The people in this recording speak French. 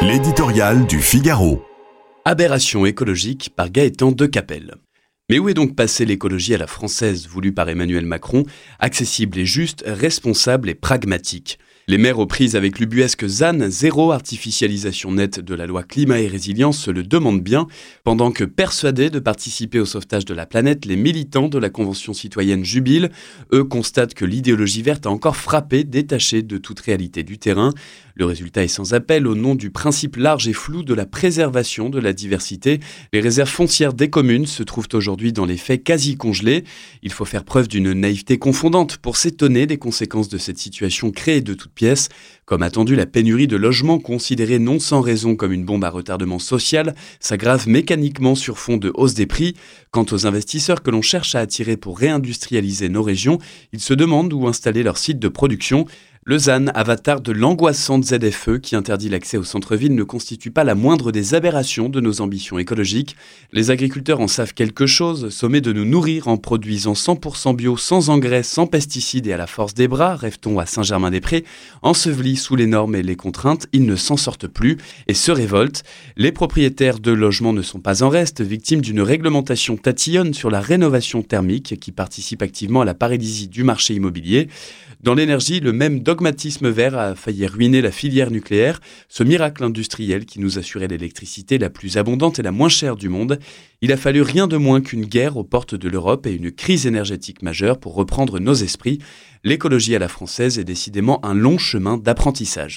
L'éditorial du Figaro. Aberration écologique par Gaëtan de Capelle. Mais où est donc passée l'écologie à la française voulue par Emmanuel Macron, accessible et juste, responsable et pragmatique? Les maires aux prises avec l'ubuesque ZAN, zéro artificialisation nette de la loi climat et résilience, se le demandent bien, pendant que persuadés de participer au sauvetage de la planète, les militants de la Convention citoyenne jubilent. Eux constatent que l'idéologie verte a encore frappé, détachée de toute réalité du terrain. Le résultat est sans appel au nom du principe large et flou de la préservation de la diversité. Les réserves foncières des communes se trouvent aujourd'hui dans les faits quasi congelées. Il faut faire preuve d'une naïveté confondante pour s'étonner des conséquences de cette situation créée de toute pièces. Comme attendu, la pénurie de logements, considérée non sans raison comme une bombe à retardement social, s'aggrave mécaniquement sur fond de hausse des prix. Quant aux investisseurs que l'on cherche à attirer pour réindustrialiser nos régions, ils se demandent où installer leur site de production. ZAN, avatar de l'angoissante ZFE qui interdit l'accès au centre-ville, ne constitue pas la moindre des aberrations de nos ambitions écologiques. Les agriculteurs en savent quelque chose, sommés de nous nourrir en produisant 100% bio, sans engrais, sans pesticides et à la force des bras, rêve-t-on à Saint-Germain-des-Prés, ensevelis sous les normes et les contraintes, ils ne s'en sortent plus et se révoltent. Les propriétaires de logements ne sont pas en reste, victimes d'une réglementation tatillonne sur la rénovation thermique qui participe activement à la paralysie du marché immobilier. Dans l'énergie, le même dogmatisme vert a failli ruiner la filière nucléaire, ce miracle industriel qui nous assurait l'électricité la plus abondante et la moins chère du monde. Il a fallu rien de moins qu'une guerre aux portes de l'Europe et une crise énergétique majeure pour reprendre nos esprits. L'écologie à la française est décidément un long chemin d'apprentissage.